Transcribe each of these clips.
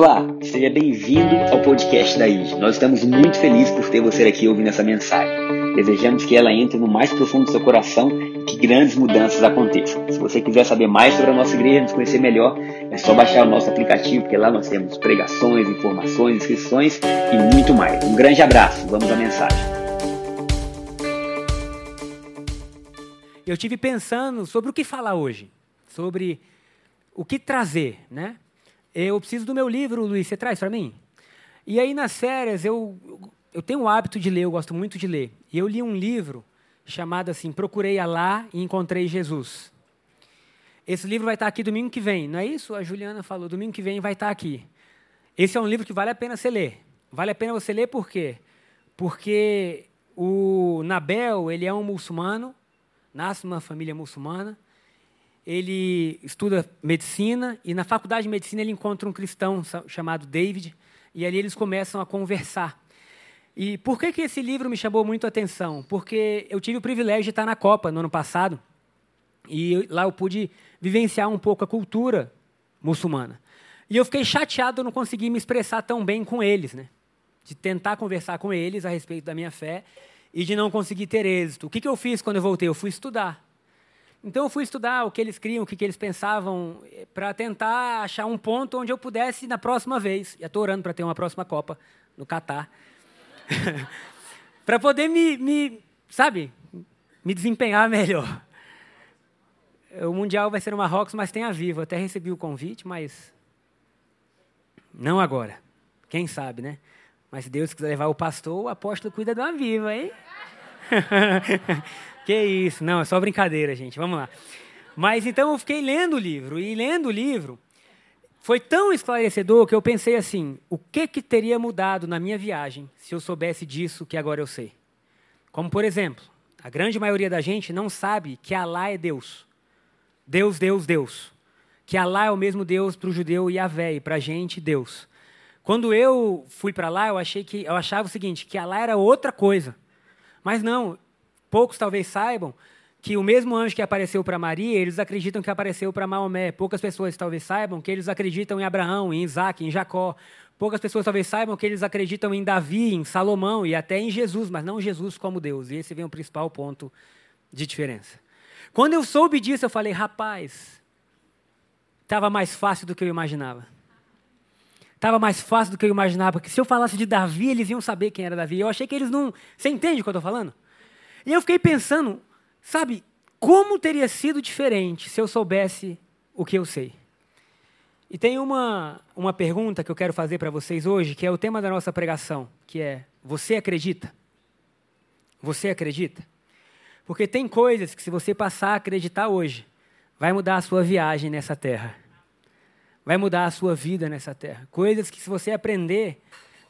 Olá, seja bem-vindo ao podcast da IG. Nós estamos muito felizes por ter você aqui ouvindo essa mensagem. Desejamos que ela entre no mais profundo do seu coração e que grandes mudanças aconteçam. Se você quiser saber mais sobre a nossa igreja, nos conhecer melhor, é só baixar o nosso aplicativo, porque lá nós temos pregações, informações, inscrições e muito mais. Um grande abraço, vamos à mensagem. Eu tive pensando sobre o que falar hoje, sobre o que trazer, né? Eu preciso do meu livro, Luiz, você traz para mim? E aí, nas férias, eu, eu tenho o hábito de ler, eu gosto muito de ler. E eu li um livro chamado assim, Procurei Alá e Encontrei Jesus. Esse livro vai estar aqui domingo que vem, não é isso? A Juliana falou, domingo que vem vai estar aqui. Esse é um livro que vale a pena você ler. Vale a pena você ler por quê? Porque o Nabel, ele é um muçulmano, nasce numa família muçulmana, ele estuda medicina e na faculdade de medicina ele encontra um cristão chamado David e ali eles começam a conversar. E por que, que esse livro me chamou muito a atenção? Porque eu tive o privilégio de estar na Copa no ano passado e lá eu pude vivenciar um pouco a cultura muçulmana. E eu fiquei chateado não conseguir me expressar tão bem com eles, né? De tentar conversar com eles a respeito da minha fé e de não conseguir ter êxito. O que, que eu fiz quando eu voltei? Eu fui estudar. Então eu fui estudar o que eles criam, o que, que eles pensavam, eh, para tentar achar um ponto onde eu pudesse na próxima vez. E estou orando para ter uma próxima Copa no Catar. para poder me, me, sabe, me desempenhar melhor. O Mundial vai ser no Marrocos, mas tem a Vivo. até recebi o convite, mas não agora. Quem sabe, né? Mas se Deus quiser levar o pastor, o apóstolo cuida do Aviva, hein? Que isso, não, é só brincadeira, gente. Vamos lá. Mas então eu fiquei lendo o livro, e lendo o livro foi tão esclarecedor que eu pensei assim: o que, que teria mudado na minha viagem se eu soubesse disso que agora eu sei? Como, por exemplo, a grande maioria da gente não sabe que Alá é Deus. Deus, Deus, Deus. Que Alá é o mesmo Deus para o judeu e Yahvé, e para a gente, Deus. Quando eu fui para lá, eu achei que eu achava o seguinte, que Alá era outra coisa. Mas não, Poucos talvez saibam que o mesmo anjo que apareceu para Maria, eles acreditam que apareceu para Maomé. Poucas pessoas talvez saibam que eles acreditam em Abraão, em Isaac, em Jacó. Poucas pessoas talvez saibam que eles acreditam em Davi, em Salomão e até em Jesus, mas não Jesus como Deus. E esse vem o principal ponto de diferença. Quando eu soube disso, eu falei, rapaz, estava mais fácil do que eu imaginava. Estava mais fácil do que eu imaginava, porque se eu falasse de Davi, eles iam saber quem era Davi. Eu achei que eles não. Você entende o que eu estou falando? E eu fiquei pensando, sabe, como teria sido diferente se eu soubesse o que eu sei? E tem uma, uma pergunta que eu quero fazer para vocês hoje, que é o tema da nossa pregação, que é: Você acredita? Você acredita? Porque tem coisas que, se você passar a acreditar hoje, vai mudar a sua viagem nessa terra. Vai mudar a sua vida nessa terra. Coisas que, se você aprender,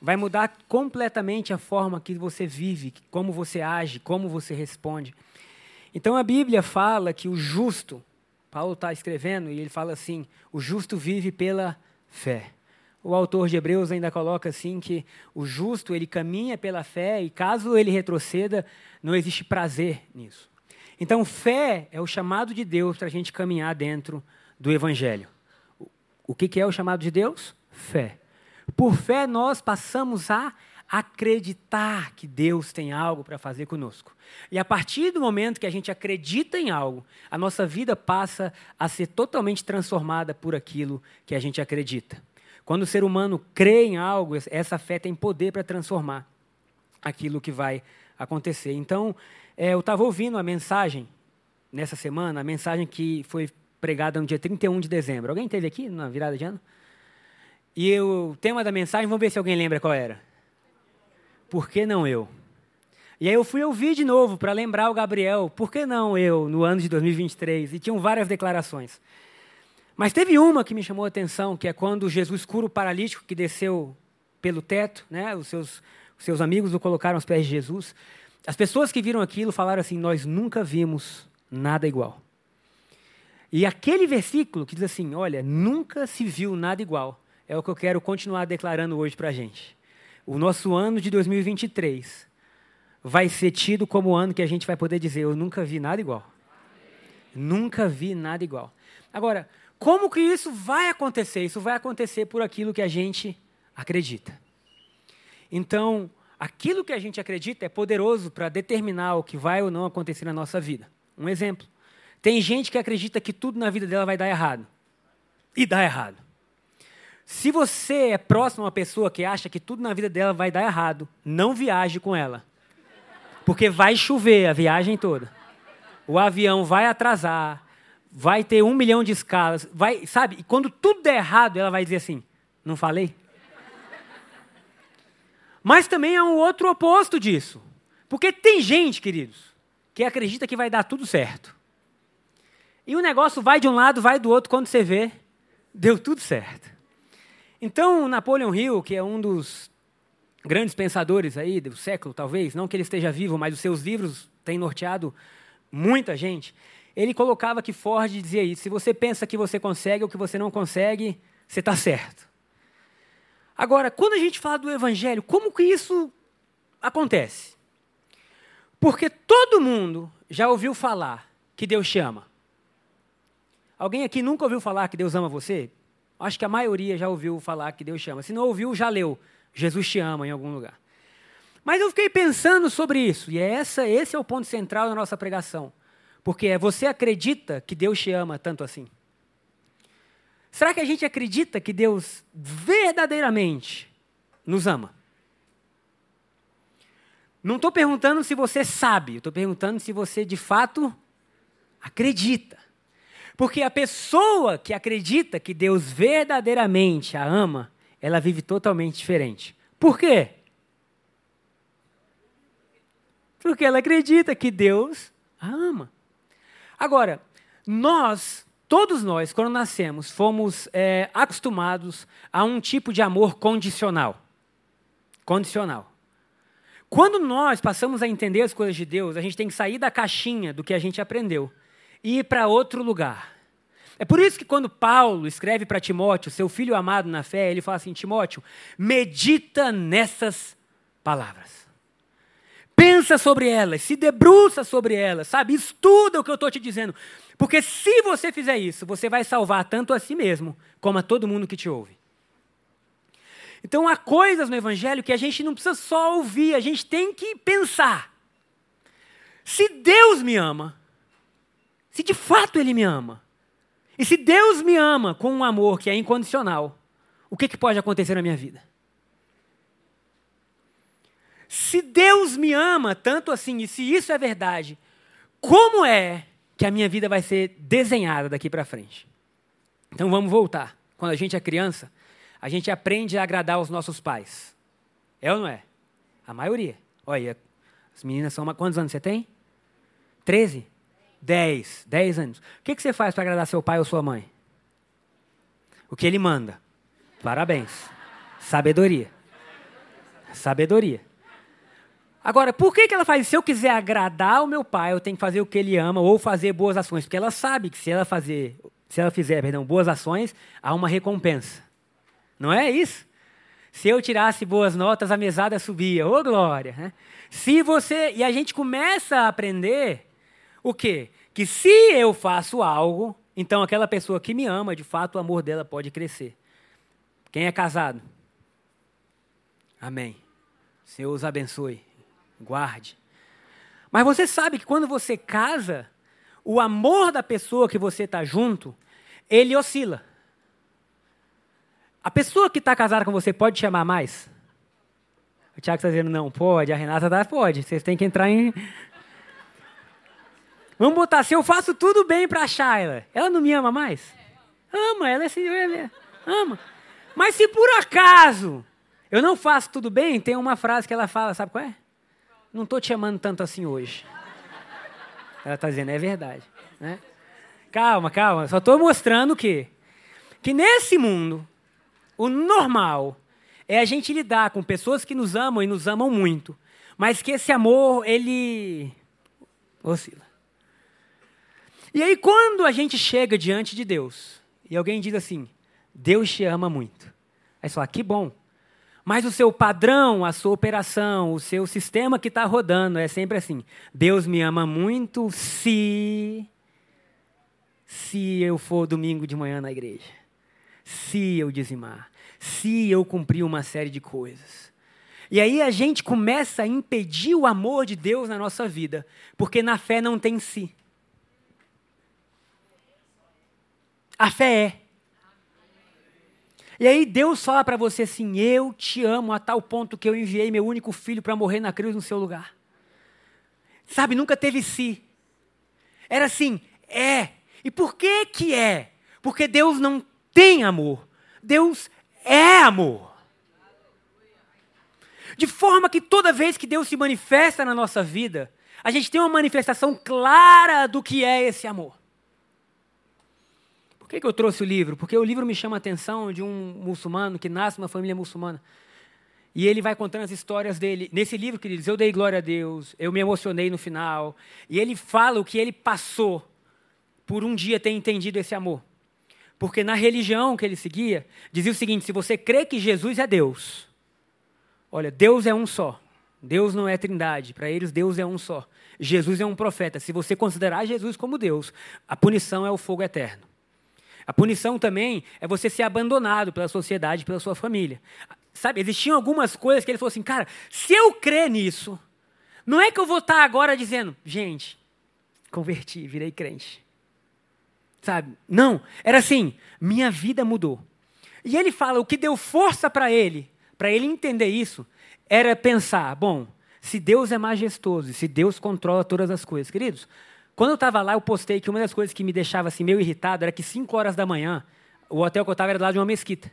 vai mudar completamente a forma que você vive, como você age, como você responde. Então a Bíblia fala que o justo, Paulo está escrevendo e ele fala assim: o justo vive pela fé. O autor de Hebreus ainda coloca assim que o justo ele caminha pela fé e caso ele retroceda, não existe prazer nisso. Então fé é o chamado de Deus para a gente caminhar dentro do Evangelho. O que é o chamado de Deus? Fé. Por fé, nós passamos a acreditar que Deus tem algo para fazer conosco. E a partir do momento que a gente acredita em algo, a nossa vida passa a ser totalmente transformada por aquilo que a gente acredita. Quando o ser humano crê em algo, essa fé tem poder para transformar aquilo que vai acontecer. Então, é, eu estava ouvindo a mensagem nessa semana, a mensagem que foi pregada no dia 31 de dezembro. Alguém teve aqui na virada de ano? E o tema da mensagem, vamos ver se alguém lembra qual era. Por que não eu? E aí eu fui ouvir de novo para lembrar o Gabriel, por que não eu, no ano de 2023? E tinham várias declarações. Mas teve uma que me chamou a atenção, que é quando Jesus cura o paralítico que desceu pelo teto, né? os, seus, os seus amigos o colocaram aos pés de Jesus. As pessoas que viram aquilo falaram assim: Nós nunca vimos nada igual. E aquele versículo que diz assim: Olha, nunca se viu nada igual é o que eu quero continuar declarando hoje para a gente. O nosso ano de 2023 vai ser tido como o ano que a gente vai poder dizer: Eu nunca vi nada igual. Nunca vi nada igual. Agora, como que isso vai acontecer? Isso vai acontecer por aquilo que a gente acredita. Então, aquilo que a gente acredita é poderoso para determinar o que vai ou não acontecer na nossa vida. Um exemplo. Tem gente que acredita que tudo na vida dela vai dar errado. E dá errado. Se você é próximo a uma pessoa que acha que tudo na vida dela vai dar errado, não viaje com ela. Porque vai chover a viagem toda. O avião vai atrasar, vai ter um milhão de escalas, vai, sabe? E quando tudo der errado, ela vai dizer assim: não falei? Mas também há um outro oposto disso. Porque tem gente, queridos, que acredita que vai dar tudo certo. E o negócio vai de um lado, vai do outro, quando você vê, deu tudo certo. Então, Napoleon Hill, que é um dos grandes pensadores aí do século, talvez, não que ele esteja vivo, mas os seus livros têm norteado muita gente, ele colocava que Ford dizia isso: se você pensa que você consegue ou que você não consegue, você está certo. Agora, quando a gente fala do Evangelho, como que isso acontece? Porque todo mundo já ouviu falar que Deus te ama. Alguém aqui nunca ouviu falar que Deus ama você? Acho que a maioria já ouviu falar que Deus te ama. Se não ouviu, já leu. Jesus te ama em algum lugar. Mas eu fiquei pensando sobre isso, e é essa, esse é o ponto central da nossa pregação. Porque é você acredita que Deus te ama tanto assim? Será que a gente acredita que Deus verdadeiramente nos ama? Não estou perguntando se você sabe, estou perguntando se você de fato acredita. Porque a pessoa que acredita que Deus verdadeiramente a ama, ela vive totalmente diferente. Por quê? Porque ela acredita que Deus a ama. Agora, nós, todos nós, quando nascemos, fomos é, acostumados a um tipo de amor condicional. Condicional. Quando nós passamos a entender as coisas de Deus, a gente tem que sair da caixinha do que a gente aprendeu e ir para outro lugar. É por isso que quando Paulo escreve para Timóteo, seu filho amado na fé, ele fala assim: Timóteo, medita nessas palavras pensa sobre elas, se debruça sobre elas, sabe? Estuda o que eu estou te dizendo. Porque se você fizer isso, você vai salvar tanto a si mesmo, como a todo mundo que te ouve. Então há coisas no Evangelho que a gente não precisa só ouvir, a gente tem que pensar. Se Deus me ama, se de fato Ele me ama, e se Deus me ama com um amor que é incondicional, o que, que pode acontecer na minha vida? Se Deus me ama tanto assim, e se isso é verdade, como é que a minha vida vai ser desenhada daqui para frente? Então vamos voltar. Quando a gente é criança, a gente aprende a agradar os nossos pais. É ou não é? A maioria. Olha, as meninas são. Quantos anos você tem? Treze? Dez. Dez anos. O que, que você faz para agradar seu pai ou sua mãe? O que ele manda. Parabéns. Sabedoria. Sabedoria. Agora, por que, que ela faz isso? Se eu quiser agradar o meu pai, eu tenho que fazer o que ele ama ou fazer boas ações. Porque ela sabe que se ela fazer, se ela fizer, perdão, boas ações, há uma recompensa. Não é isso? Se eu tirasse boas notas, a mesada subia. Ô, oh, glória! Né? Se você. E a gente começa a aprender o quê? Que se eu faço algo, então aquela pessoa que me ama, de fato, o amor dela pode crescer. Quem é casado? Amém. Senhor os abençoe guarde. Mas você sabe que quando você casa, o amor da pessoa que você está junto, ele oscila. A pessoa que está casada com você pode te amar mais? O Tiago está dizendo, não, pode. A Renata tá, pode. Vocês têm que entrar em... Vamos botar, se eu faço tudo bem para a Shayla, ela não me ama mais? Ama, ela é assim, ama. Mas se por acaso eu não faço tudo bem, tem uma frase que ela fala, sabe qual é? não estou te amando tanto assim hoje. Ela está dizendo, é verdade. Né? Calma, calma. Só estou mostrando que, que nesse mundo, o normal é a gente lidar com pessoas que nos amam e nos amam muito, mas que esse amor, ele oscila. E aí, quando a gente chega diante de Deus e alguém diz assim: Deus te ama muito. Aí você fala: que bom. Mas o seu padrão, a sua operação, o seu sistema que está rodando é sempre assim: Deus me ama muito se. se eu for domingo de manhã na igreja, se eu dizimar, se eu cumprir uma série de coisas. E aí a gente começa a impedir o amor de Deus na nossa vida, porque na fé não tem si. A fé é. E aí Deus fala para você assim: Eu te amo a tal ponto que eu enviei meu único filho para morrer na cruz no seu lugar. Sabe, nunca teve si. Era assim, é. E por que que é? Porque Deus não tem amor. Deus é amor. De forma que toda vez que Deus se manifesta na nossa vida, a gente tem uma manifestação clara do que é esse amor. Por que, que eu trouxe o livro? Porque o livro me chama a atenção de um muçulmano que nasce numa família muçulmana. E ele vai contando as histórias dele. Nesse livro, queridos, eu dei glória a Deus, eu me emocionei no final. E ele fala o que ele passou por um dia ter entendido esse amor. Porque na religião que ele seguia, dizia o seguinte: se você crê que Jesus é Deus, olha, Deus é um só. Deus não é trindade. Para eles, Deus é um só. Jesus é um profeta. Se você considerar Jesus como Deus, a punição é o fogo eterno. A punição também é você ser abandonado pela sociedade, pela sua família. Sabe, existiam algumas coisas que ele falou assim, cara, se eu crer nisso, não é que eu vou estar agora dizendo, gente, converti, virei crente. Sabe? Não, era assim, minha vida mudou. E ele fala, o que deu força para ele, para ele entender isso, era pensar, bom, se Deus é majestoso, se Deus controla todas as coisas, queridos, quando eu estava lá, eu postei que uma das coisas que me deixava assim meio irritado era que 5 horas da manhã, o hotel que eu estava era do lado de uma mesquita.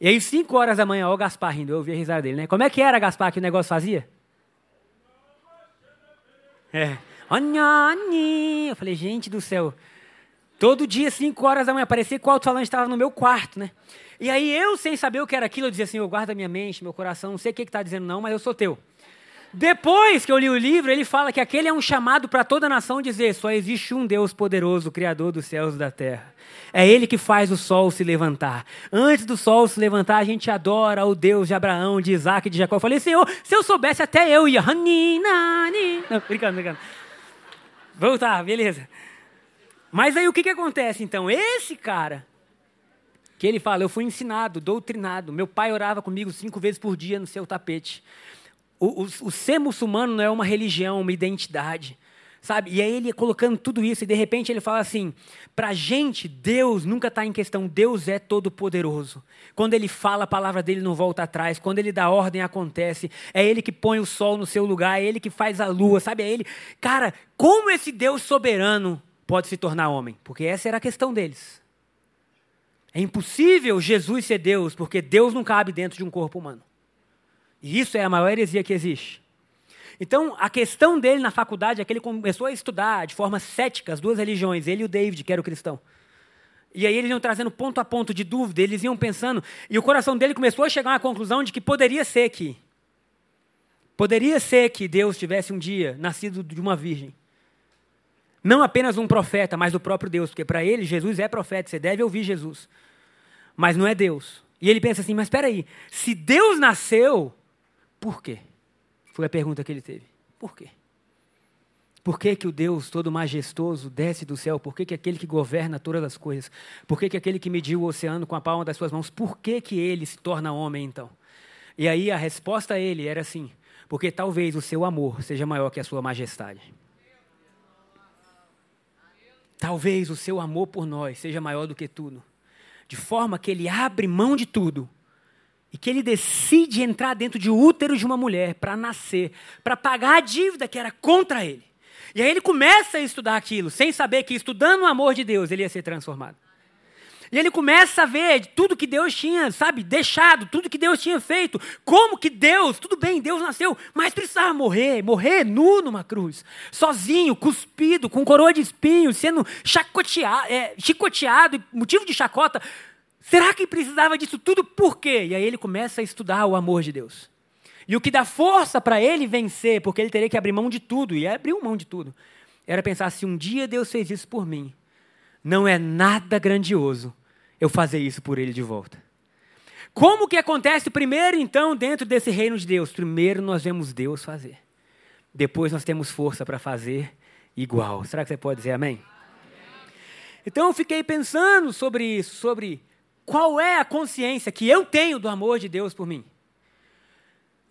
E aí, 5 horas da manhã, o Gaspar rindo, eu ouvi a risada dele, né? Como é que era, Gaspar, que o negócio fazia? É. Eu falei, gente do céu. Todo dia, 5 horas da manhã, parecia que o alto-falante estava no meu quarto, né? E aí, eu, sem saber o que era aquilo, eu dizia assim: eu guarda minha mente, meu coração, não sei o que está dizendo, não, mas eu sou teu. Depois que eu li o livro, ele fala que aquele é um chamado para toda a nação dizer: só existe um Deus poderoso, Criador dos céus e da terra. É Ele que faz o sol se levantar. Antes do sol se levantar, a gente adora o Deus de Abraão, de Isaac de Jacó. Eu falei, Senhor, se eu soubesse, até eu ia. Não, brincando, brincando. Voltar, beleza. Mas aí o que, que acontece então? Esse cara, que ele fala, eu fui ensinado, doutrinado. Meu pai orava comigo cinco vezes por dia no seu tapete. O, o, o ser muçulmano não é uma religião, uma identidade. Sabe? E aí ele colocando tudo isso, e de repente ele fala assim: para a gente, Deus nunca está em questão, Deus é todo-poderoso. Quando ele fala, a palavra dele não volta atrás, quando ele dá ordem, acontece. É ele que põe o sol no seu lugar, é ele que faz a lua, sabe? É ele. Cara, como esse Deus soberano pode se tornar homem? Porque essa era a questão deles. É impossível Jesus ser Deus, porque Deus não cabe dentro de um corpo humano. E isso é a maior heresia que existe. Então, a questão dele na faculdade é que ele começou a estudar de forma cética as duas religiões, ele e o David, que era o cristão. E aí eles iam trazendo ponto a ponto de dúvida, eles iam pensando, e o coração dele começou a chegar à conclusão de que poderia ser que poderia ser que Deus tivesse um dia nascido de uma virgem. Não apenas um profeta, mas o próprio Deus, porque para ele Jesus é profeta, você deve ouvir Jesus. Mas não é Deus. E ele pensa assim: "Mas espera aí, se Deus nasceu, por quê?" Foi a pergunta que ele teve. Por quê? Por que, que o Deus todo majestoso desce do céu? Por que, que aquele que governa todas as coisas? Por que, que aquele que mediu o oceano com a palma das suas mãos? Por que, que ele se torna homem então? E aí a resposta a ele era assim: porque talvez o seu amor seja maior que a sua majestade. Talvez o seu amor por nós seja maior do que tudo. De forma que ele abre mão de tudo e que ele decide entrar dentro de útero de uma mulher para nascer, para pagar a dívida que era contra ele. E aí ele começa a estudar aquilo, sem saber que estudando o amor de Deus ele ia ser transformado. E ele começa a ver tudo que Deus tinha, sabe, deixado, tudo que Deus tinha feito. Como que Deus, tudo bem, Deus nasceu, mas precisava morrer, morrer nu numa cruz, sozinho, cuspido, com coroa de espinhos, sendo chacoteado, é, chicoteado, motivo de chacota, Será que precisava disso tudo por quê? E aí ele começa a estudar o amor de Deus. E o que dá força para ele vencer, porque ele teria que abrir mão de tudo, e abriu mão de tudo, era pensar: se um dia Deus fez isso por mim, não é nada grandioso eu fazer isso por ele de volta. Como que acontece primeiro, então, dentro desse reino de Deus? Primeiro nós vemos Deus fazer. Depois nós temos força para fazer igual. Será que você pode dizer amém? Então eu fiquei pensando sobre isso, sobre qual é a consciência que eu tenho do amor de Deus por mim.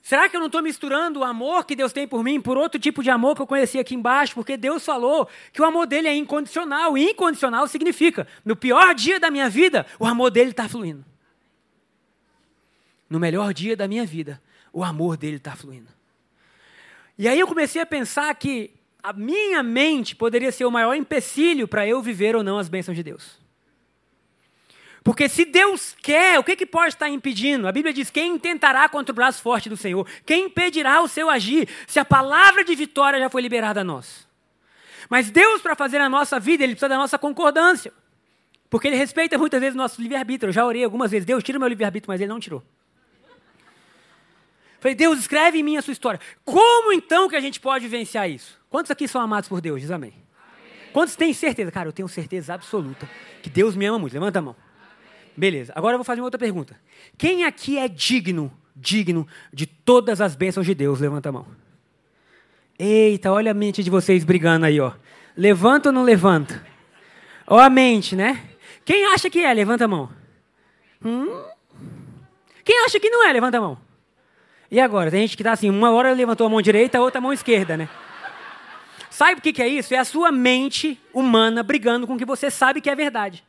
Será que eu não estou misturando o amor que Deus tem por mim por outro tipo de amor que eu conheci aqui embaixo? Porque Deus falou que o amor dele é incondicional. E incondicional significa, no pior dia da minha vida, o amor dele está fluindo. No melhor dia da minha vida, o amor dele está fluindo. E aí eu comecei a pensar que a minha mente poderia ser o maior empecilho para eu viver ou não as bênçãos de Deus. Porque se Deus quer, o que, que pode estar impedindo? A Bíblia diz: quem tentará contra o braço forte do Senhor? Quem impedirá o seu agir? Se a palavra de vitória já foi liberada a nós. Mas Deus, para fazer a nossa vida, Ele precisa da nossa concordância. Porque Ele respeita muitas vezes o nosso livre-arbítrio. Eu já orei algumas vezes: Deus, tira o meu livre-arbítrio, mas Ele não tirou. Falei, Deus, escreve em mim a sua história. Como então que a gente pode vivenciar isso? Quantos aqui são amados por Deus? Diz amém. amém. Quantos têm certeza? Cara, eu tenho certeza absoluta que Deus me ama muito. Levanta a mão. Beleza. Agora eu vou fazer uma outra pergunta. Quem aqui é digno, digno de todas as bênçãos de Deus? Levanta a mão. Eita, olha a mente de vocês brigando aí, ó. Levanta ou não levanta? Olha a mente, né? Quem acha que é? Levanta a mão. Hum? Quem acha que não é? Levanta a mão. E agora? Tem gente que está assim, uma hora levantou a mão direita, a outra a mão esquerda, né? Sabe o que, que é isso? É a sua mente humana brigando com o que você sabe que é verdade.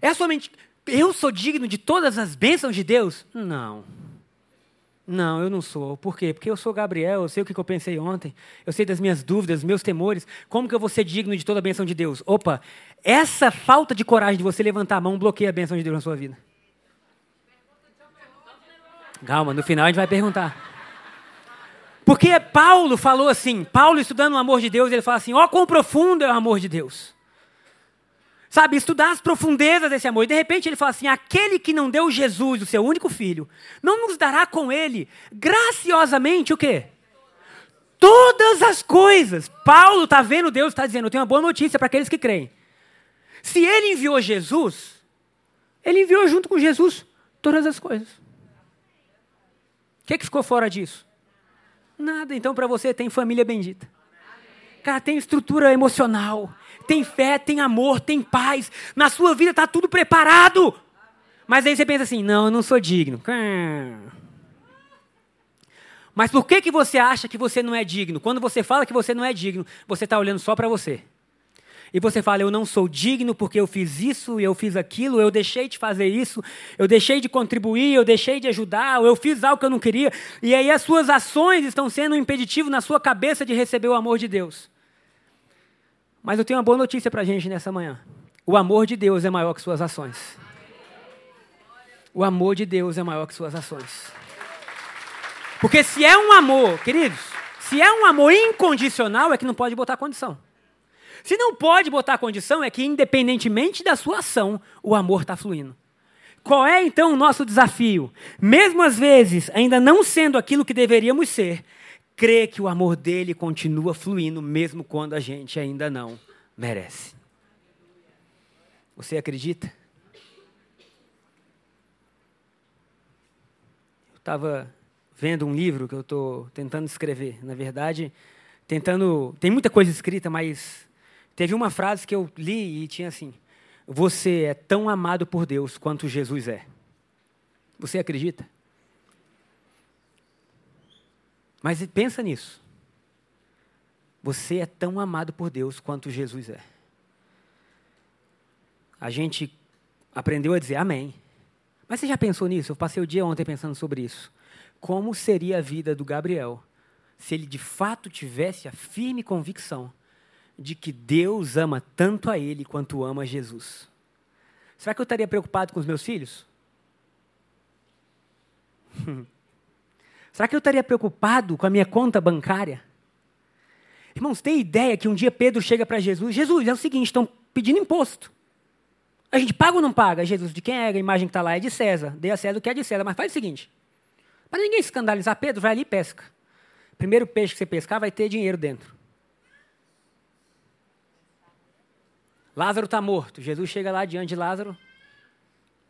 É a sua mente. Eu sou digno de todas as bênçãos de Deus? Não. Não, eu não sou. Por quê? Porque eu sou Gabriel, eu sei o que eu pensei ontem, eu sei das minhas dúvidas, meus temores. Como que eu vou ser digno de toda a bênção de Deus? Opa, essa falta de coragem de você levantar a mão bloqueia a bênção de Deus na sua vida. Calma, no final a gente vai perguntar. Porque Paulo falou assim, Paulo estudando o amor de Deus, ele fala assim: ó, oh, quão profundo é o amor de Deus. Sabe, estudar as profundezas desse amor. E de repente ele fala assim: aquele que não deu Jesus, o seu único filho, não nos dará com ele graciosamente o quê? Todas as coisas. Paulo está vendo Deus, está dizendo: eu tenho uma boa notícia para aqueles que creem. Se ele enviou Jesus, ele enviou junto com Jesus todas as coisas. O que, que ficou fora disso? Nada. Então, para você, tem família bendita. Cara, tem estrutura emocional, tem fé, tem amor, tem paz. Na sua vida está tudo preparado. Mas aí você pensa assim: não, eu não sou digno. Mas por que, que você acha que você não é digno? Quando você fala que você não é digno, você está olhando só para você e você fala, eu não sou digno porque eu fiz isso, eu fiz aquilo, eu deixei de fazer isso, eu deixei de contribuir, eu deixei de ajudar, eu fiz algo que eu não queria, e aí as suas ações estão sendo um impeditivo na sua cabeça de receber o amor de Deus. Mas eu tenho uma boa notícia para a gente nessa manhã. O amor de Deus é maior que suas ações. O amor de Deus é maior que suas ações. Porque se é um amor, queridos, se é um amor incondicional, é que não pode botar condição. Se não pode botar condição, é que independentemente da sua ação, o amor está fluindo. Qual é então o nosso desafio? Mesmo às vezes, ainda não sendo aquilo que deveríamos ser, crer que o amor dele continua fluindo, mesmo quando a gente ainda não merece. Você acredita? Eu estava vendo um livro que eu estou tentando escrever. Na verdade, tentando. Tem muita coisa escrita, mas Teve uma frase que eu li e tinha assim: Você é tão amado por Deus quanto Jesus é. Você acredita? Mas pensa nisso. Você é tão amado por Deus quanto Jesus é. A gente aprendeu a dizer amém. Mas você já pensou nisso? Eu passei o dia ontem pensando sobre isso. Como seria a vida do Gabriel se ele de fato tivesse a firme convicção de que Deus ama tanto a ele quanto ama Jesus. Será que eu estaria preocupado com os meus filhos? Será que eu estaria preocupado com a minha conta bancária? Irmãos, tem ideia que um dia Pedro chega para Jesus: Jesus, é o seguinte, estão pedindo imposto. A gente paga ou não paga? Jesus, de quem é a imagem que está lá? É de César. Dê a César o que é de César. Mas faz o seguinte: para ninguém escandalizar Pedro, vai ali e pesca. Primeiro peixe que você pescar vai ter dinheiro dentro. Lázaro está morto. Jesus chega lá diante de Lázaro.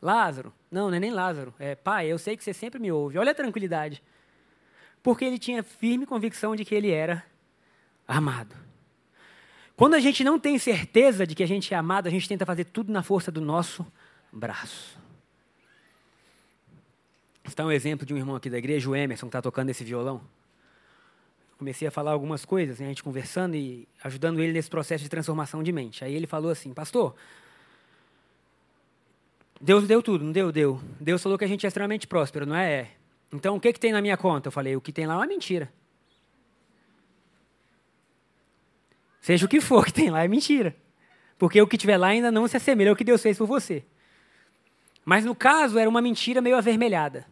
Lázaro, não, não é nem Lázaro. É, pai, eu sei que você sempre me ouve. Olha a tranquilidade. Porque ele tinha firme convicção de que ele era amado. Quando a gente não tem certeza de que a gente é amado, a gente tenta fazer tudo na força do nosso braço. Está um exemplo de um irmão aqui da igreja, o Emerson, que está tocando esse violão. Comecei a falar algumas coisas, né, a gente conversando e ajudando ele nesse processo de transformação de mente. Aí ele falou assim, pastor, Deus deu tudo, não deu? Deu. Deus falou que a gente é extremamente próspero, não é? É. Então o que, que tem na minha conta? Eu falei, o que tem lá é uma mentira. Seja o que for que tem lá, é mentira. Porque o que tiver lá ainda não se assemelha ao que Deus fez por você. Mas no caso, era uma mentira meio avermelhada.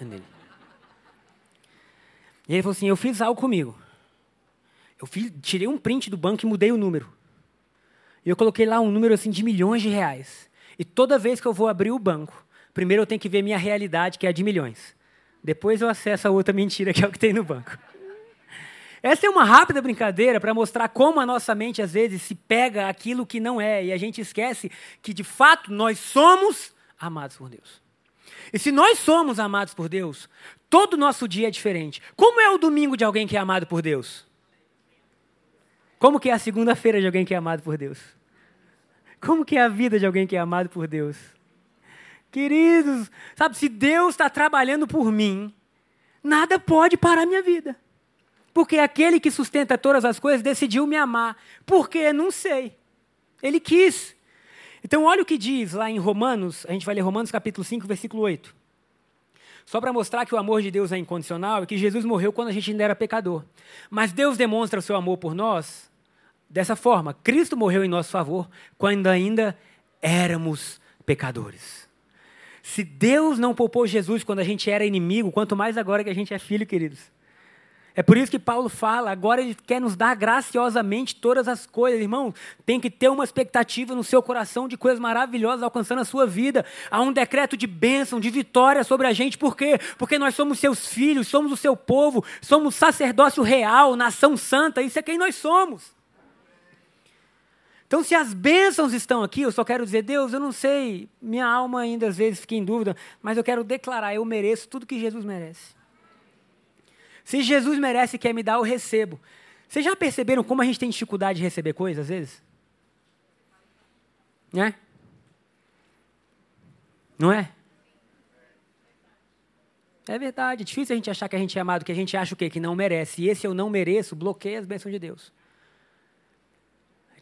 E ele falou assim: Eu fiz algo comigo. Eu fiz, tirei um print do banco e mudei o número. E eu coloquei lá um número assim de milhões de reais. E toda vez que eu vou abrir o banco, primeiro eu tenho que ver minha realidade, que é a de milhões. Depois eu acesso a outra mentira, que é o que tem no banco. Essa é uma rápida brincadeira para mostrar como a nossa mente às vezes se pega aquilo que não é e a gente esquece que de fato nós somos amados por Deus. E se nós somos amados por Deus, todo o nosso dia é diferente. Como é o domingo de alguém que é amado por Deus? Como que é a segunda-feira de alguém que é amado por Deus? Como que é a vida de alguém que é amado por Deus? Queridos, sabe, se Deus está trabalhando por mim, nada pode parar minha vida. Porque aquele que sustenta todas as coisas decidiu me amar. Por quê? Não sei. Ele quis. Então, olha o que diz lá em Romanos, a gente vai ler Romanos capítulo 5, versículo 8. Só para mostrar que o amor de Deus é incondicional e que Jesus morreu quando a gente ainda era pecador. Mas Deus demonstra o seu amor por nós dessa forma: Cristo morreu em nosso favor quando ainda éramos pecadores. Se Deus não poupou Jesus quando a gente era inimigo, quanto mais agora que a gente é filho, queridos. É por isso que Paulo fala, agora ele quer nos dar graciosamente todas as coisas. Irmão, tem que ter uma expectativa no seu coração de coisas maravilhosas alcançando a sua vida. Há um decreto de bênção, de vitória sobre a gente. Por quê? Porque nós somos seus filhos, somos o seu povo, somos sacerdócio real, nação santa. Isso é quem nós somos. Então, se as bênçãos estão aqui, eu só quero dizer, Deus, eu não sei, minha alma ainda às vezes fica em dúvida, mas eu quero declarar, eu mereço tudo que Jesus merece. Se Jesus merece e quer me dar, eu recebo. Vocês já perceberam como a gente tem dificuldade de receber coisas às vezes? Né? Não é? É verdade, é difícil a gente achar que a gente é amado, que a gente acha o quê? Que não merece. E esse eu não mereço bloqueia as bênçãos de Deus.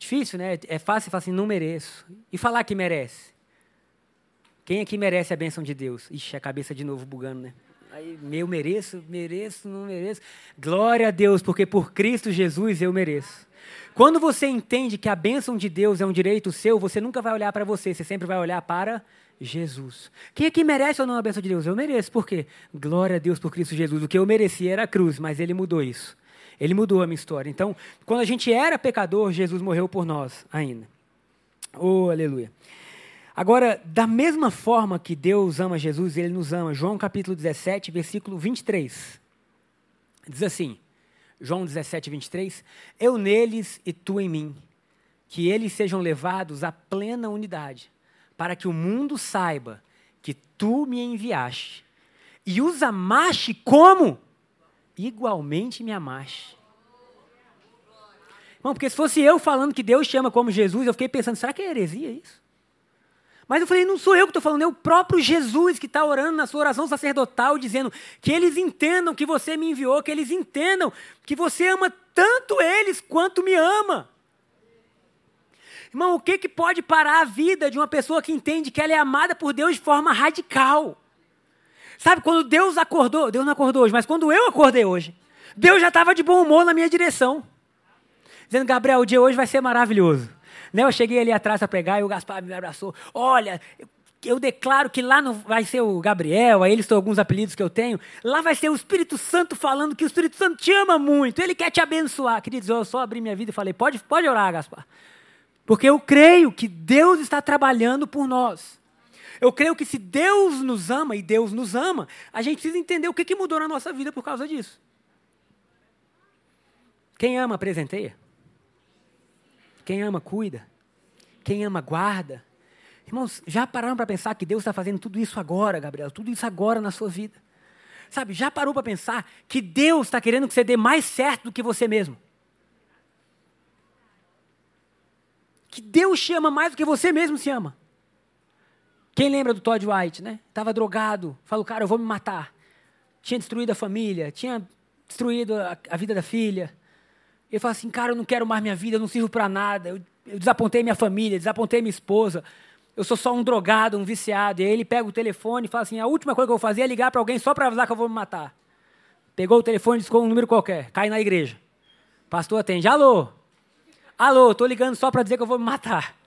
Difícil, né? É fácil falar assim, não mereço. E falar que merece. Quem aqui merece a bênção de Deus? Ixi, a cabeça de novo bugando, né? Aí, eu mereço, mereço, não mereço. Glória a Deus, porque por Cristo Jesus eu mereço. Quando você entende que a bênção de Deus é um direito seu, você nunca vai olhar para você, você sempre vai olhar para Jesus. Quem aqui merece ou não a bênção de Deus? Eu mereço. Por quê? Glória a Deus por Cristo Jesus. O que eu merecia era a cruz, mas Ele mudou isso. Ele mudou a minha história. Então, quando a gente era pecador, Jesus morreu por nós ainda. Oh, aleluia. Agora, da mesma forma que Deus ama Jesus, ele nos ama. João capítulo 17, versículo 23. Diz assim: João 17, 23. Eu neles e tu em mim, que eles sejam levados à plena unidade, para que o mundo saiba que tu me enviaste e os amaste como igualmente me amaste. Bom, porque se fosse eu falando que Deus chama como Jesus, eu fiquei pensando, será que é heresia isso? Mas eu falei, não sou eu que estou falando, é o próprio Jesus que está orando na sua oração sacerdotal, dizendo que eles entendam que você me enviou, que eles entendam que você ama tanto eles quanto me ama. Irmão, o que, que pode parar a vida de uma pessoa que entende que ela é amada por Deus de forma radical? Sabe, quando Deus acordou, Deus não acordou hoje, mas quando eu acordei hoje, Deus já estava de bom humor na minha direção. Dizendo, Gabriel, o dia hoje vai ser maravilhoso. Né? Eu cheguei ali atrás para pregar e o Gaspar me abraçou. Olha, eu declaro que lá não vai ser o Gabriel, aí eles estão alguns apelidos que eu tenho. Lá vai ser o Espírito Santo falando que o Espírito Santo te ama muito, ele quer te abençoar. Queridos, eu só abri minha vida e falei: pode, pode orar, Gaspar. Porque eu creio que Deus está trabalhando por nós. Eu creio que se Deus nos ama e Deus nos ama, a gente precisa entender o que, que mudou na nossa vida por causa disso. Quem ama, presenteia. Quem ama, cuida. Quem ama, guarda. Irmãos, já pararam para pensar que Deus está fazendo tudo isso agora, Gabriel? Tudo isso agora na sua vida. Sabe, já parou para pensar que Deus está querendo que você dê mais certo do que você mesmo? que Deus te ama mais do que você mesmo se ama. Quem lembra do Todd White, né? Estava drogado, falou, cara, eu vou me matar. Tinha destruído a família, tinha destruído a, a vida da filha. Ele fala assim, cara, eu não quero mais minha vida, eu não sirvo para nada. Eu, eu desapontei minha família, desapontei minha esposa. Eu sou só um drogado, um viciado. E aí ele pega o telefone e fala assim, a última coisa que eu vou fazer é ligar para alguém só para avisar que eu vou me matar. Pegou o telefone, discou um número qualquer, cai na igreja. Pastor atende, alô? Alô, estou ligando só para dizer que eu vou me matar.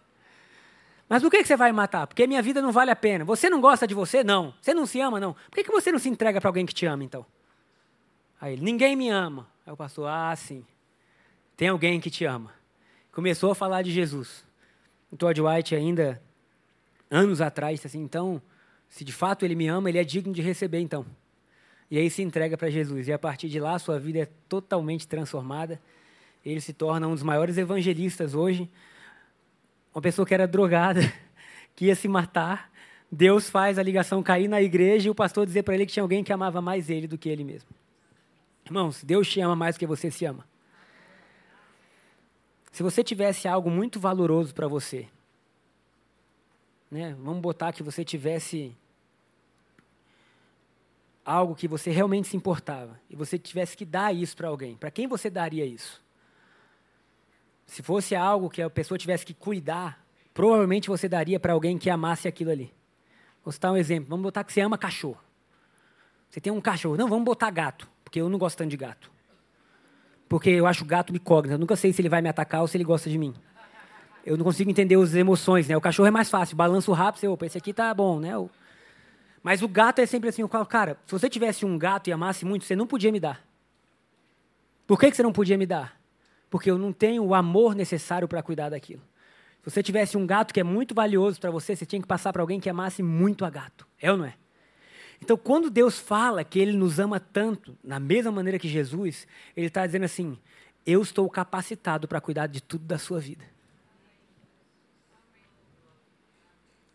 Mas por que, você vai me matar? Porque minha vida não vale a pena. Você não gosta de você? Não. Você não se ama? Não. Por que, que você não se entrega para alguém que te ama, então? Aí ele, ninguém me ama. Aí o pastor, ah, sim. Tem alguém que te ama. Começou a falar de Jesus. O Todd White ainda, anos atrás, disse assim, então, se de fato ele me ama, ele é digno de receber, então. E aí se entrega para Jesus. E a partir de lá, sua vida é totalmente transformada. Ele se torna um dos maiores evangelistas hoje. Uma pessoa que era drogada, que ia se matar. Deus faz a ligação cair na igreja e o pastor dizer para ele que tinha alguém que amava mais ele do que ele mesmo. Irmãos, Deus te ama mais do que você se ama. Se você tivesse algo muito valoroso para você, né? Vamos botar que você tivesse algo que você realmente se importava e você tivesse que dar isso para alguém, para quem você daria isso? Se fosse algo que a pessoa tivesse que cuidar, provavelmente você daria para alguém que amasse aquilo ali. Vou citar um exemplo. Vamos botar que você ama cachorro. Você tem um cachorro. Não, vamos botar gato, porque eu não gosto tanto de gato. Porque eu acho gato incógnito. Eu nunca sei se ele vai me atacar ou se ele gosta de mim. Eu não consigo entender as emoções, né? O cachorro é mais fácil. Balanço rápido, você, opa, esse aqui tá bom, né? Mas o gato é sempre assim, cara, se você tivesse um gato e amasse muito, você não podia me dar. Por que, que você não podia me dar? Porque eu não tenho o amor necessário para cuidar daquilo. Se você tivesse um gato que é muito valioso para você, você tinha que passar para alguém que amasse muito a gato. É ou não é? Então, quando Deus fala que Ele nos ama tanto, na mesma maneira que Jesus, Ele está dizendo assim: eu estou capacitado para cuidar de tudo da sua vida.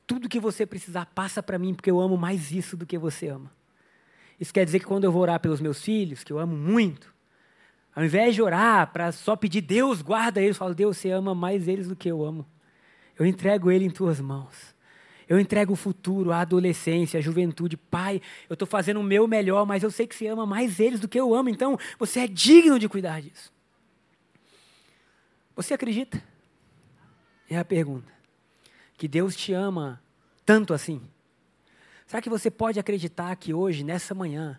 tudo que você precisar, passa para mim, porque eu amo mais isso do que você ama. Isso quer dizer que quando eu vou orar pelos meus filhos, que eu amo muito, ao invés de orar para só pedir, Deus, guarda eles, eu falo, Deus, você ama mais eles do que eu amo. Eu entrego ele em tuas mãos. Eu entrego o futuro, a adolescência, a juventude. Pai, eu estou fazendo o meu melhor, mas eu sei que você ama mais eles do que eu amo, então você é digno de cuidar disso. Você acredita? É a pergunta que Deus te ama tanto assim? Será que você pode acreditar que hoje, nessa manhã,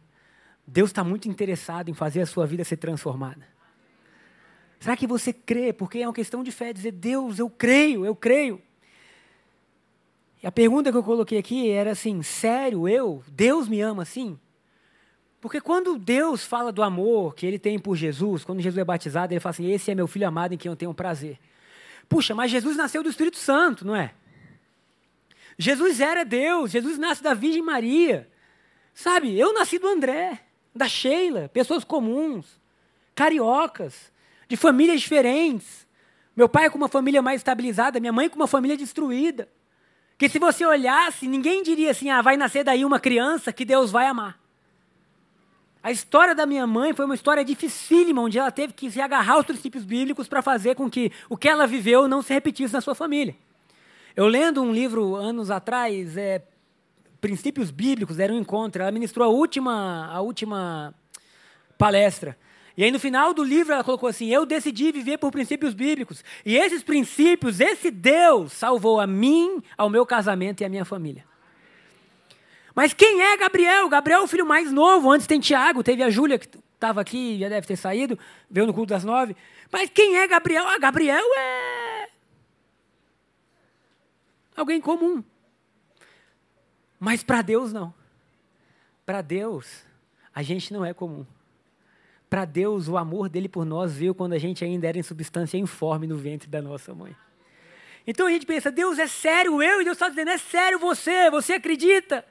Deus está muito interessado em fazer a sua vida ser transformada? Será que você crê? Porque é uma questão de fé, dizer, Deus, eu creio, eu creio. E a pergunta que eu coloquei aqui era assim: sério, eu? Deus me ama assim? Porque quando Deus fala do amor que ele tem por Jesus, quando Jesus é batizado, ele fala assim: Esse é meu filho amado em quem eu tenho prazer. Puxa, mas Jesus nasceu do Espírito Santo, não é? Jesus era Deus, Jesus nasce da Virgem Maria. Sabe, eu nasci do André, da Sheila, pessoas comuns, cariocas, de famílias diferentes. Meu pai com uma família mais estabilizada, minha mãe com uma família destruída. Que se você olhasse, ninguém diria assim: ah, vai nascer daí uma criança que Deus vai amar. A história da minha mãe foi uma história dificílima, onde ela teve que se agarrar aos princípios bíblicos para fazer com que o que ela viveu não se repetisse na sua família. Eu lendo um livro anos atrás, é, Princípios Bíblicos, era um encontro, ela ministrou a última, a última palestra. E aí no final do livro ela colocou assim: Eu decidi viver por princípios bíblicos. E esses princípios, esse Deus salvou a mim, ao meu casamento e a minha família. Mas quem é Gabriel? Gabriel é o filho mais novo. Antes tem Tiago, teve a Júlia, que estava aqui, já deve ter saído, veio no culto das nove. Mas quem é Gabriel? Ah, Gabriel é alguém comum. Mas para Deus não. Para Deus, a gente não é comum. Para Deus, o amor dele por nós veio quando a gente ainda era em substância informe no ventre da nossa mãe. Então a gente pensa, Deus é sério eu? E Deus está dizendo, é sério você? Você acredita?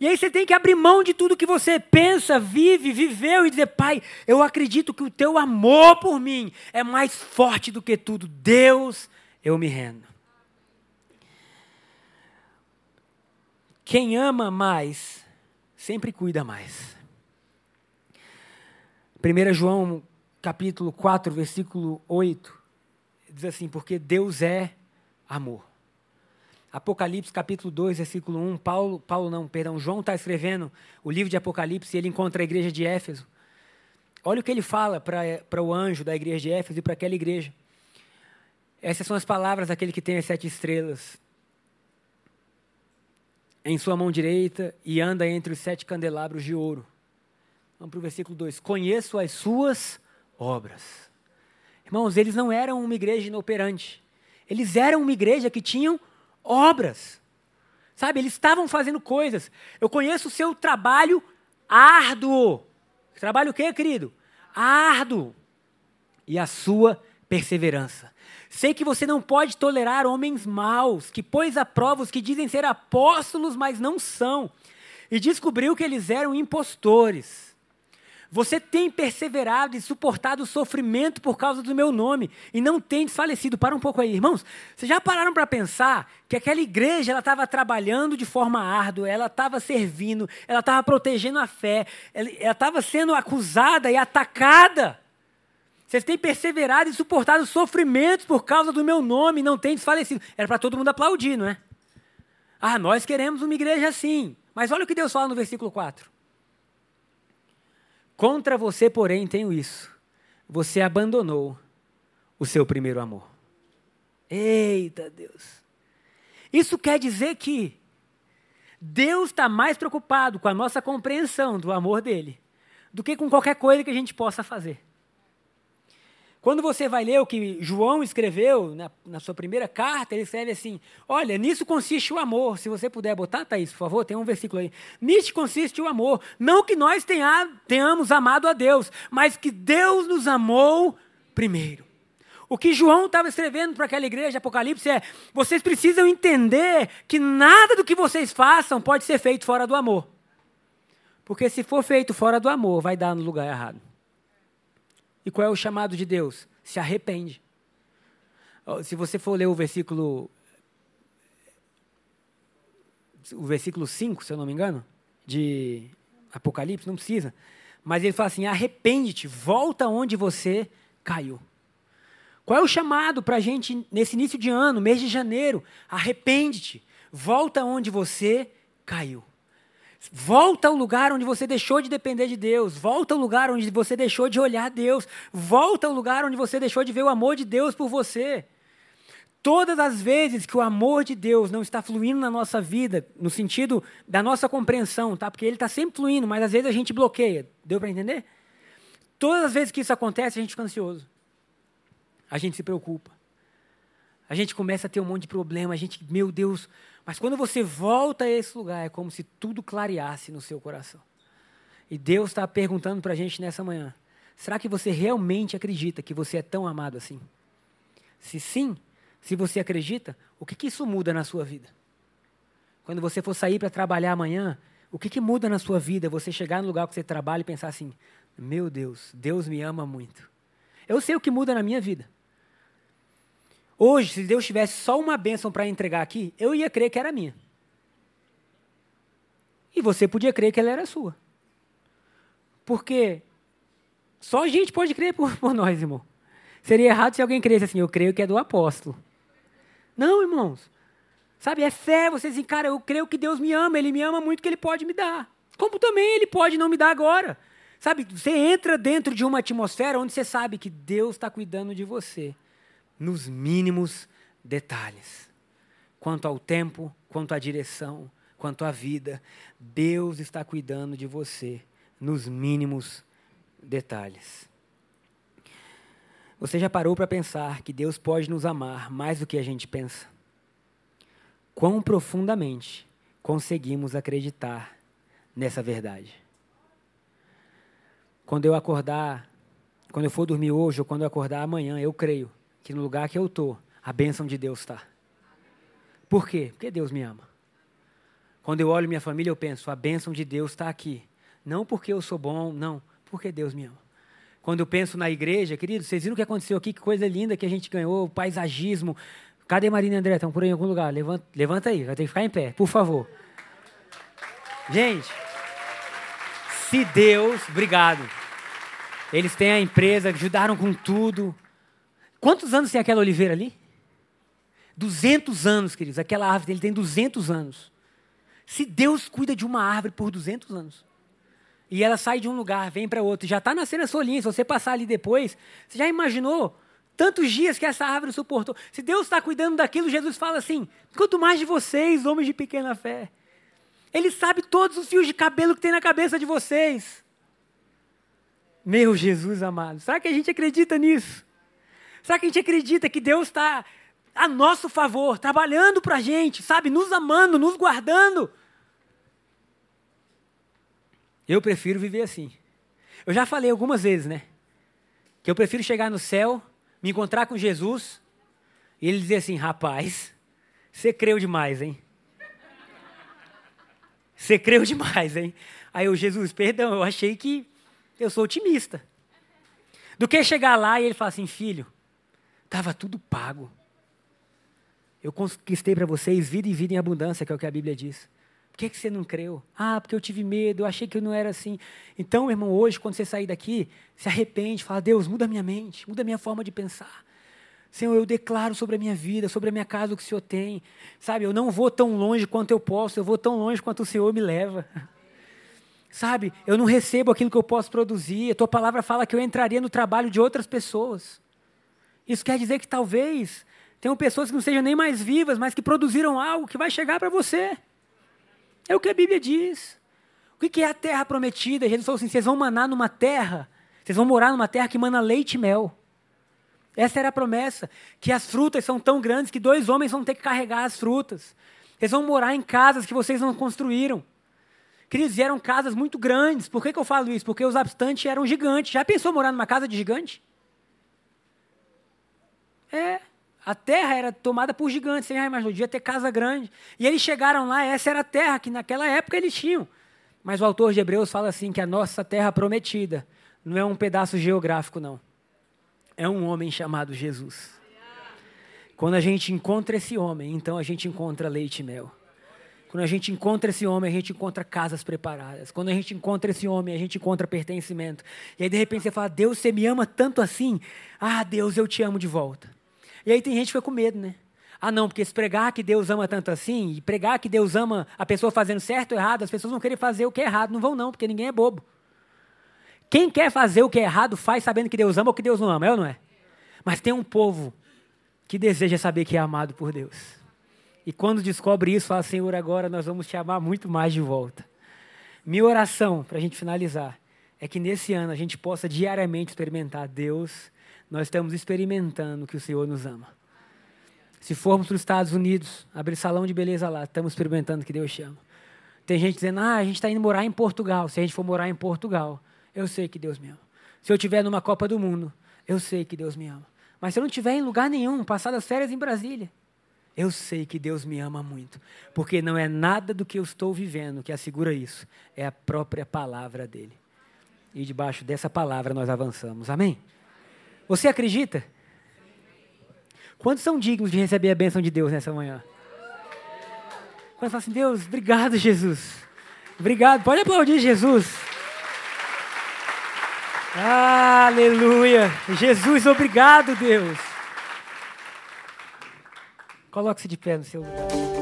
E aí você tem que abrir mão de tudo que você pensa, vive, viveu e dizer, Pai, eu acredito que o teu amor por mim é mais forte do que tudo. Deus, eu me rendo. Quem ama mais, sempre cuida mais. 1 João capítulo 4, versículo 8, diz assim: porque Deus é amor. Apocalipse capítulo 2, versículo 1, Paulo, Paulo não, perdão, João está escrevendo o livro de Apocalipse e ele encontra a igreja de Éfeso. Olha o que ele fala para o anjo da igreja de Éfeso e para aquela igreja. Essas são as palavras daquele que tem as sete estrelas em sua mão direita e anda entre os sete candelabros de ouro. Vamos para o versículo 2. Conheço as suas obras. Irmãos, eles não eram uma igreja inoperante. Eles eram uma igreja que tinham obras. Sabe, eles estavam fazendo coisas. Eu conheço o seu trabalho árduo. Trabalho o quê, querido? Árduo. E a sua perseverança. Sei que você não pode tolerar homens maus, que pôs a prova os que dizem ser apóstolos, mas não são. E descobriu que eles eram impostores. Você tem perseverado e suportado o sofrimento por causa do meu nome e não tem desfalecido. Para um pouco aí, irmãos. Vocês já pararam para pensar que aquela igreja ela estava trabalhando de forma árdua, ela estava servindo, ela estava protegendo a fé, ela estava sendo acusada e atacada. Vocês têm perseverado e suportado sofrimentos por causa do meu nome, não tem desfalecido. Era para todo mundo aplaudir, não é? Ah, nós queremos uma igreja assim. Mas olha o que Deus fala no versículo 4. Contra você, porém, tenho isso. Você abandonou o seu primeiro amor. Eita Deus. Isso quer dizer que Deus está mais preocupado com a nossa compreensão do amor dele do que com qualquer coisa que a gente possa fazer. Quando você vai ler o que João escreveu na, na, sua primeira carta, ele escreve assim: Olha, nisso consiste o amor. Se você puder botar, Thaís, por favor, tem um versículo aí. Nisso consiste o amor. Não que nós tenha, tenhamos amado a Deus, mas que Deus nos amou primeiro. O que João estava escrevendo para aquela igreja, Apocalipse, é: vocês precisam entender que nada do que vocês façam pode ser feito fora do amor. Porque se for feito fora do amor, vai dar no lugar errado. E qual é o chamado de Deus? Se arrepende. Se você for ler o versículo o versículo 5, se eu não me engano, de Apocalipse, não precisa. Mas ele fala assim: arrepende-te, volta onde você caiu. Qual é o chamado para a gente nesse início de ano, mês de janeiro? Arrepende-te, volta onde você caiu. Volta ao lugar onde você deixou de depender de Deus. Volta ao lugar onde você deixou de olhar Deus. Volta ao lugar onde você deixou de ver o amor de Deus por você. Todas as vezes que o amor de Deus não está fluindo na nossa vida, no sentido da nossa compreensão, tá? Porque ele está sempre fluindo, mas às vezes a gente bloqueia. Deu para entender? Todas as vezes que isso acontece, a gente fica ansioso. A gente se preocupa. A gente começa a ter um monte de problema. A gente, meu Deus, mas quando você volta a esse lugar, é como se tudo clareasse no seu coração. E Deus está perguntando para a gente nessa manhã: será que você realmente acredita que você é tão amado assim? Se sim, se você acredita, o que, que isso muda na sua vida? Quando você for sair para trabalhar amanhã, o que, que muda na sua vida? Você chegar no lugar que você trabalha e pensar assim: meu Deus, Deus me ama muito. Eu sei o que muda na minha vida. Hoje, se Deus tivesse só uma bênção para entregar aqui, eu ia crer que era minha. E você podia crer que ela era sua. Porque só a gente pode crer por, por nós, irmão. Seria errado se alguém cresce assim, eu creio que é do apóstolo. Não, irmãos. Sabe, é fé, você diz, cara, eu creio que Deus me ama, Ele me ama muito que Ele pode me dar. Como também Ele pode não me dar agora. Sabe, você entra dentro de uma atmosfera onde você sabe que Deus está cuidando de você nos mínimos detalhes. Quanto ao tempo, quanto à direção, quanto à vida, Deus está cuidando de você nos mínimos detalhes. Você já parou para pensar que Deus pode nos amar mais do que a gente pensa? Quão profundamente conseguimos acreditar nessa verdade? Quando eu acordar, quando eu for dormir hoje ou quando eu acordar amanhã, eu creio que no lugar que eu estou, a bênção de Deus está. Por quê? Porque Deus me ama. Quando eu olho minha família, eu penso, a bênção de Deus está aqui. Não porque eu sou bom, não, porque Deus me ama. Quando eu penso na igreja, querido, vocês viram o que aconteceu aqui? Que coisa linda que a gente ganhou, paisagismo. Cadê Marina e André? Estão por aí em algum lugar? Levanta, levanta aí, vai ter que ficar em pé, por favor. Gente, se Deus, obrigado. Eles têm a empresa, ajudaram com tudo. Quantos anos tem aquela oliveira ali? 200 anos, queridos. Aquela árvore dele tem 200 anos. Se Deus cuida de uma árvore por 200 anos, e ela sai de um lugar, vem para outro, já está nascendo a solinha, se você passar ali depois, você já imaginou tantos dias que essa árvore suportou? Se Deus está cuidando daquilo, Jesus fala assim: quanto mais de vocês, homens de pequena fé. Ele sabe todos os fios de cabelo que tem na cabeça de vocês. Meu Jesus amado, será que a gente acredita nisso? Será que a gente acredita que Deus está a nosso favor, trabalhando para a gente, sabe, nos amando, nos guardando? Eu prefiro viver assim. Eu já falei algumas vezes, né? Que eu prefiro chegar no céu, me encontrar com Jesus e ele dizer assim: rapaz, você creu demais, hein? Você creu demais, hein? Aí eu, Jesus, perdão, eu achei que eu sou otimista. Do que chegar lá e ele falar assim, filho, estava tudo pago. Eu conquistei para vocês vida e vida em abundância, que é o que a Bíblia diz. Por que, que você não creu? Ah, porque eu tive medo, eu achei que eu não era assim. Então, meu irmão, hoje, quando você sair daqui, se arrepende, fala, Deus, muda minha mente, muda minha forma de pensar. Senhor, eu declaro sobre a minha vida, sobre a minha casa o que o Senhor tem. Sabe, eu não vou tão longe quanto eu posso, eu vou tão longe quanto o Senhor me leva. Sabe, eu não recebo aquilo que eu posso produzir. A tua palavra fala que eu entraria no trabalho de outras pessoas. Isso quer dizer que talvez tenham pessoas que não sejam nem mais vivas, mas que produziram algo que vai chegar para você. É o que a Bíblia diz. O que é a terra prometida? Jesus falou assim: vocês vão manar numa terra, vocês vão morar numa terra que mana leite e mel. Essa era a promessa, que as frutas são tão grandes que dois homens vão ter que carregar as frutas. Eles vão morar em casas que vocês não construíram. Queridos, eram casas muito grandes. Por que, que eu falo isso? Porque os habitantes eram gigantes. Já pensou morar numa casa de gigante? É. A terra era tomada por gigantes. Você já imaginou? Devia ter casa grande. E eles chegaram lá, essa era a terra que naquela época eles tinham. Mas o autor de Hebreus fala assim: que a nossa terra prometida não é um pedaço geográfico, não é um homem chamado Jesus. Quando a gente encontra esse homem, então a gente encontra leite e mel. Quando a gente encontra esse homem, a gente encontra casas preparadas. Quando a gente encontra esse homem, a gente encontra pertencimento. E aí, de repente, você fala: Deus, você me ama tanto assim? Ah, Deus, eu te amo de volta. E aí tem gente que fica com medo, né? Ah, não, porque se pregar que Deus ama tanto assim, e pregar que Deus ama a pessoa fazendo certo ou errado, as pessoas vão querer fazer o que é errado. Não vão, não, porque ninguém é bobo. Quem quer fazer o que é errado faz sabendo que Deus ama ou que Deus não ama, é ou não é? Mas tem um povo que deseja saber que é amado por Deus. E quando descobre isso, fala: Senhor, agora nós vamos te amar muito mais de volta. Minha oração, para a gente finalizar, é que nesse ano a gente possa diariamente experimentar Deus, nós estamos experimentando que o Senhor nos ama. Se formos para os Estados Unidos, abrir salão de beleza lá, estamos experimentando que Deus chama. Tem gente dizendo, ah, a gente está indo morar em Portugal. Se a gente for morar em Portugal, eu sei que Deus me ama. Se eu estiver numa Copa do Mundo, eu sei que Deus me ama. Mas se eu não estiver em lugar nenhum, passar as férias em Brasília, eu sei que Deus me ama muito. Porque não é nada do que eu estou vivendo que assegura isso. É a própria palavra dele. E debaixo dessa palavra nós avançamos. Amém? Você acredita? Quantos são dignos de receber a bênção de Deus nessa manhã? Quando fala assim, Deus, obrigado, Jesus. Obrigado. Pode aplaudir Jesus. Aleluia! Jesus, obrigado, Deus. Coloque-se de pé no seu lugar.